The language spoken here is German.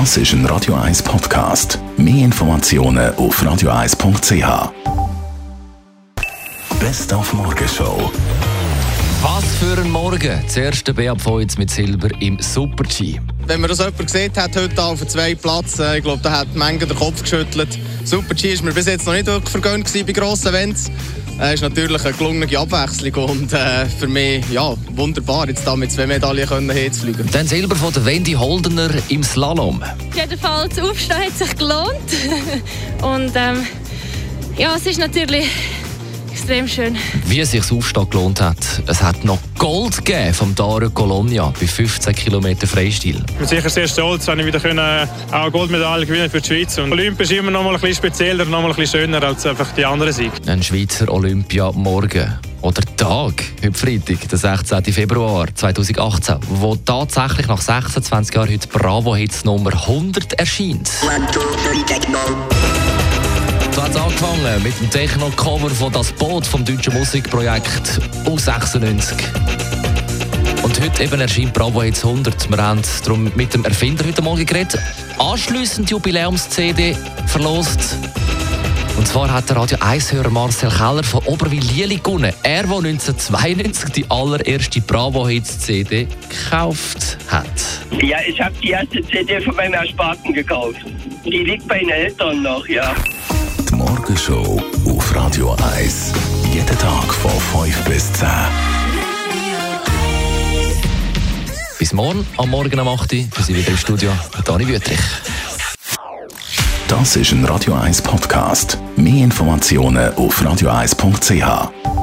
Das ist ein Radio 1 Podcast. Mehr Informationen auf radio1.ch. Best auf Morgenshow. Was für ein Morgen. Zuerst der Beat Voits mit Silber im Super-G. Wenn man das jemand gesehen hat, heute auf dem zweiten Platz, äh, ich glaube, da hat Menge den Kopf geschüttelt. Super G ist mir bis jetzt noch nicht wirklich vergönnt bei grossen Events. Es äh, ist natürlich eine gelungene Abwechslung und äh, für mich ja, wunderbar, jetzt da mit zwei Medaillen können hinzufliegen. Dann Silber von der Wendy Holdener im Slalom. Jedenfalls, das Aufstehen hat sich gelohnt. und ähm, ja, es ist natürlich extrem schön. Wie es sich das Aufstehen gelohnt hat. Es hat noch Gold gegeben vom Dario Colonia bei 15 km Freistil. Ich bin sicher sehr stolz, wenn ich wieder können, äh, auch Goldmedaille gewinnen für die Schweiz. Und Olympia ist immer noch mal ein bisschen spezieller, noch mal ein bisschen schöner als einfach die anderen Siege. Ein Schweizer Olympia morgen oder Tag, heute Freitag, der 16. Februar 2018, wo tatsächlich nach 26 Jahren heute Bravo Hits Nummer 100 erscheint. So hat es angefangen mit dem Techno-Cover von «Das Boot» vom deutschen Musikprojekt U96. Und heute eben erscheint Bravo jetzt 100. Wir haben darum mit dem Erfinder heute Morgen geredet. Anschliessend Jubiläums-CD verlost. Und zwar hat der Radio 1-Hörer Marcel Keller von Oberwil-Lieli gewonnen. Er, der 1992 die allererste Bravo Hits CD gekauft hat. Ja, ich habe die erste CD von meinem Ersparten gekauft. Die liegt bei den Eltern noch, ja. Die Morgenshow auf Radio 1. Jeden Tag von 5 bis 10. Bis morgen, am Morgen um 8 Uhr. Wir sind wieder im Studio Dani Wüttrich. Das ist ein Radio 1 Podcast. Mehr Informationen auf radio1.ch.